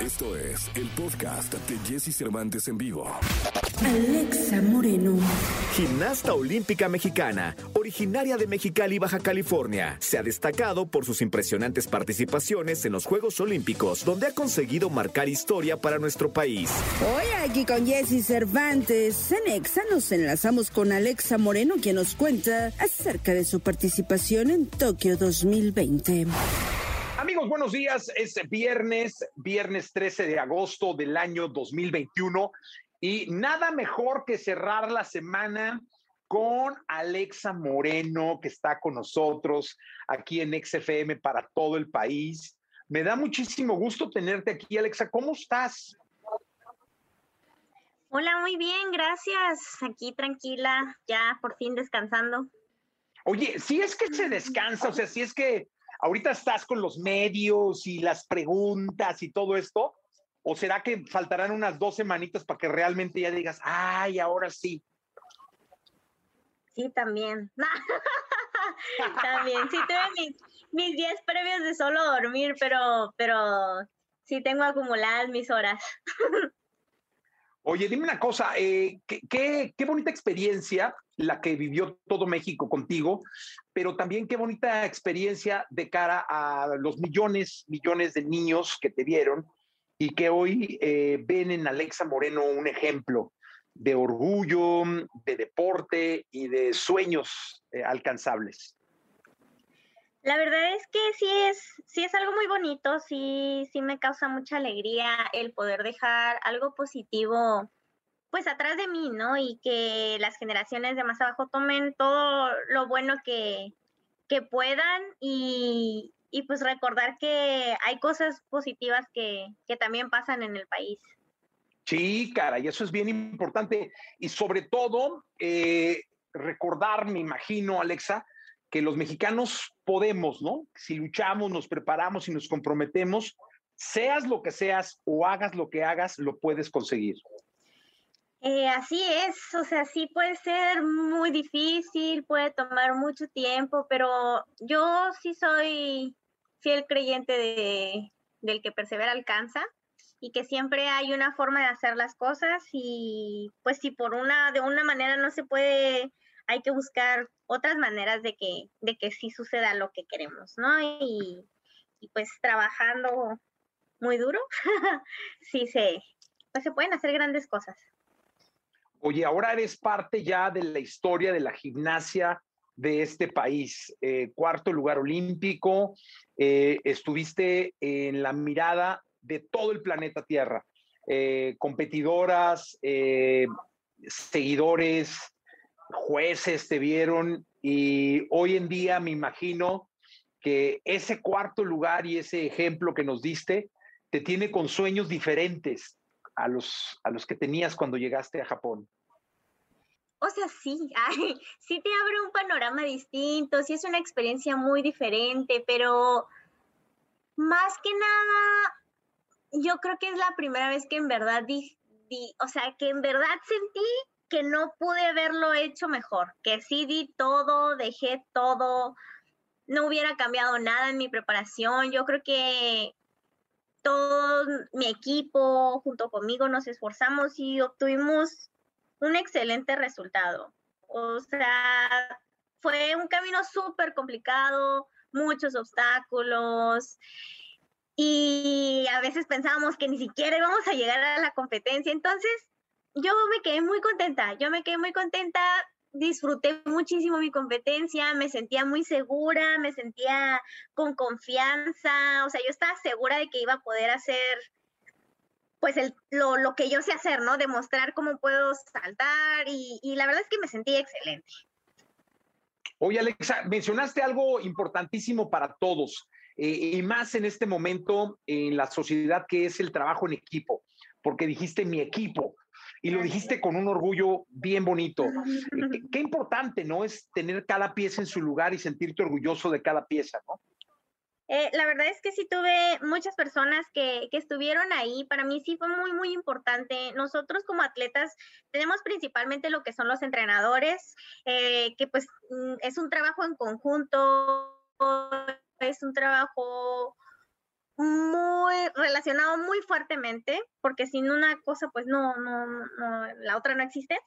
Esto es el podcast de Jesse Cervantes en vivo. Alexa Moreno. Gimnasta olímpica mexicana, originaria de Mexicali, Baja California, se ha destacado por sus impresionantes participaciones en los Juegos Olímpicos, donde ha conseguido marcar historia para nuestro país. Hoy aquí con Jesse Cervantes, en Exa nos enlazamos con Alexa Moreno, quien nos cuenta acerca de su participación en Tokio 2020. Amigos, buenos días. Es viernes, viernes 13 de agosto del año 2021 y nada mejor que cerrar la semana con Alexa Moreno, que está con nosotros aquí en XFM para todo el país. Me da muchísimo gusto tenerte aquí, Alexa. ¿Cómo estás? Hola, muy bien, gracias. Aquí tranquila, ya por fin descansando. Oye, si es que se descansa, o sea, si es que ahorita estás con los medios y las preguntas y todo esto, o será que faltarán unas dos semanitas para que realmente ya digas, ay, ahora sí. Sí, también. también, sí tuve mis, días previos de solo dormir, pero, pero sí tengo acumuladas mis horas. Oye, dime una cosa, eh, qué, bonita experiencia la que vivió todo México contigo, pero también qué bonita experiencia de cara a los millones, millones de niños que te vieron y que hoy eh, ven en Alexa Moreno un ejemplo de orgullo, de deporte y de sueños eh, alcanzables. La verdad es que sí es, sí es algo muy bonito, sí, sí me causa mucha alegría el poder dejar algo positivo pues atrás de mí, ¿no? Y que las generaciones de más abajo tomen todo lo bueno que, que puedan y, y, pues recordar que hay cosas positivas que, que también pasan en el país. Sí, cara, y eso es bien importante. Y sobre todo, eh, recordar, me imagino, Alexa, que los mexicanos podemos, ¿no? Si luchamos, nos preparamos y nos comprometemos, seas lo que seas o hagas lo que hagas, lo puedes conseguir. Eh, así es, o sea, sí puede ser muy difícil, puede tomar mucho tiempo, pero yo sí soy fiel creyente de, del que persevera alcanza y que siempre hay una forma de hacer las cosas y pues si por una de una manera no se puede hay que buscar otras maneras de que, de que sí suceda lo que queremos, ¿no? Y, pues trabajando muy duro, sí se, pues se pueden hacer grandes cosas. Oye, ahora eres parte ya de la historia de la gimnasia de este país. Eh, cuarto lugar olímpico, eh, estuviste en la mirada de todo el planeta Tierra. Eh, competidoras, seguidores, jueces te vieron y hoy en día me imagino que ese cuarto lugar y ese ejemplo que nos diste te tiene con sueños diferentes a los, a los que tenías cuando llegaste a Japón. O sea, sí, sí te abre un panorama distinto, sí es una experiencia muy diferente, pero más que nada, yo creo que es la primera vez que en verdad di, o sea, que en verdad sentí que no pude haberlo hecho mejor, que sí di todo, dejé todo, no hubiera cambiado nada en mi preparación. Yo creo que todo mi equipo junto conmigo nos esforzamos y obtuvimos un excelente resultado. O sea, fue un camino súper complicado, muchos obstáculos y a veces pensábamos que ni siquiera íbamos a llegar a la competencia. Entonces, yo me quedé muy contenta, yo me quedé muy contenta, disfruté muchísimo mi competencia, me sentía muy segura, me sentía con confianza, o sea, yo estaba segura de que iba a poder hacer pues lo, lo, que yo sé hacer, ¿no? Demostrar cómo puedo saltar y, y la verdad es que me sentí excelente. Oye, Alexa, mencionaste algo importantísimo para todos eh, y más en este momento en la sociedad que es el trabajo en equipo, porque dijiste mi equipo y lo dijiste con un orgullo bien bonito. Qué, importante, ¿no? Es tener cada pieza en su lugar y sentirte orgulloso de cada pieza, ¿no? Eh, la verdad es que sí tuve muchas personas que, que, estuvieron ahí. Para mí sí fue muy, muy importante. Nosotros como atletas tenemos principalmente lo que son los entrenadores, eh, que pues mm, es un trabajo en conjunto, es un trabajo muy relacionado muy fuertemente, porque sin una cosa, pues no, no, no la otra no existe.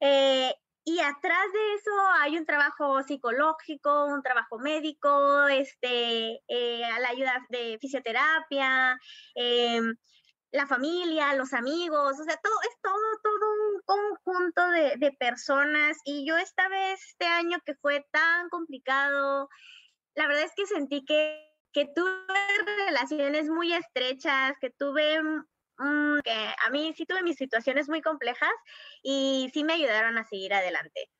Eh, y atrás de eso hay un trabajo psicológico, un trabajo médico, este, eh, a la ayuda de fisioterapia, eh, la familia, los amigos, o sea, todo es todo, todo un conjunto de, de, personas. Y yo esta vez, este año que fue tan complicado, la verdad es que sentí que, que tuve relaciones muy estrechas, que tuve que a mí sí tuve mis situaciones muy complejas y sí me ayudaron a seguir adelante.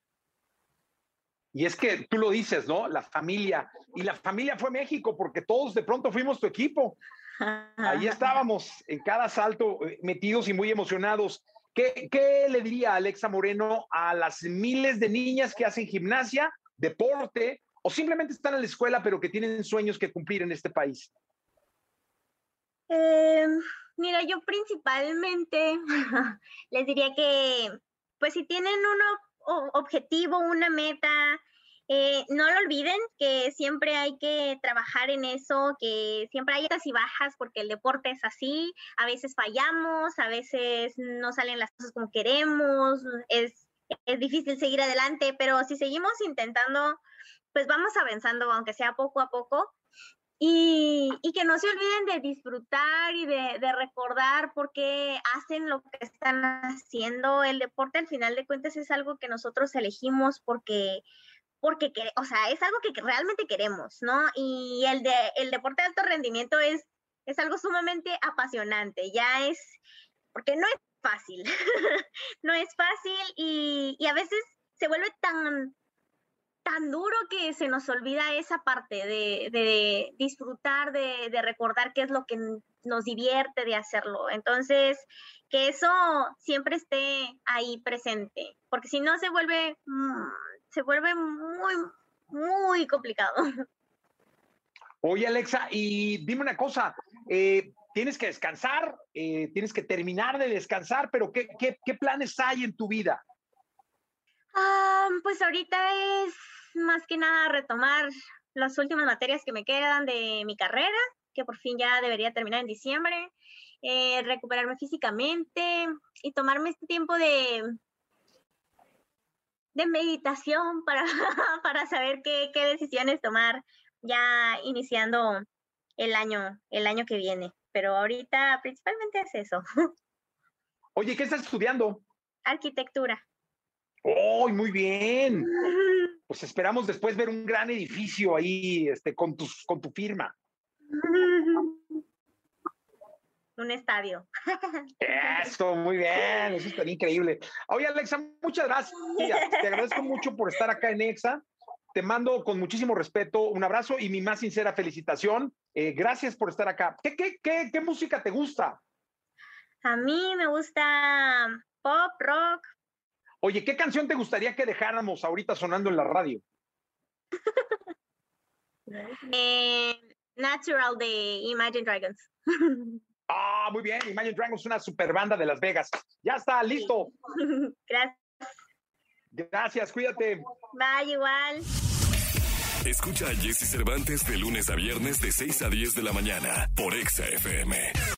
Y es que tú lo dices, ¿no? La familia. Y la familia fue México porque todos de pronto fuimos tu equipo. Ahí estábamos en cada salto eh, metidos y muy emocionados. ¿Qué, ¿Qué, le diría Alexa Moreno a las miles de niñas que hacen gimnasia, deporte o simplemente están en la escuela pero que tienen sueños que cumplir en este país? Eh, Mira, yo principalmente les diría que, pues si tienen un objetivo, una meta, eh, no lo olviden que siempre hay que trabajar en eso, que siempre hay altas y bajas porque el deporte es así, a veces fallamos, a veces no salen las cosas como queremos, es, es difícil seguir adelante, pero si seguimos intentando, pues vamos avanzando, aunque sea poco a poco, y, y, que no se olviden de disfrutar y de, de, recordar por qué hacen lo que están haciendo. El deporte, al final de cuentas, es algo que nosotros elegimos porque, porque o sea, es algo que realmente queremos, ¿no? Y el, de, el deporte de alto rendimiento es, es algo sumamente apasionante, ya es, porque no es fácil, no es fácil y, y a veces se vuelve tan tan duro que se nos olvida esa parte de, de disfrutar, de, de, recordar qué es lo que nos divierte de hacerlo. Entonces, que eso siempre esté ahí presente, porque si no se vuelve, mm, se vuelve muy, muy complicado. Oye, Alexa, y dime una cosa, eh, tienes que descansar, eh, tienes que terminar de descansar, pero ¿qué, qué, qué planes hay en tu vida? Ah, pues ahorita es más que nada retomar las últimas materias que me quedan de mi carrera, que por fin ya debería terminar en diciembre, eh, recuperarme físicamente y tomarme este tiempo de, de meditación para, para saber qué, qué decisiones tomar ya iniciando el año, el año que viene. Pero ahorita principalmente es eso. Oye, ¿qué estás estudiando? Arquitectura. ¡Oh, muy bien! Pues esperamos después ver un gran edificio ahí este, con, tus, con tu firma. Un estadio. Eso, muy bien, eso estaría increíble. Oye, Alexa, muchas gracias. Te agradezco mucho por estar acá en EXA. Te mando con muchísimo respeto un abrazo y mi más sincera felicitación. Eh, gracias por estar acá. ¿Qué, qué, qué, ¿Qué música te gusta? A mí me gusta pop, rock, Oye, ¿qué canción te gustaría que dejáramos ahorita sonando en la radio? eh, Natural de Imagine Dragons. ah, muy bien. Imagine Dragons es una super banda de Las Vegas. Ya está, listo. Gracias. Gracias, cuídate. Bye, igual. Escucha a Jesse Cervantes de lunes a viernes de 6 a 10 de la mañana por Exa FM.